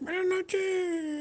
Buenas noches.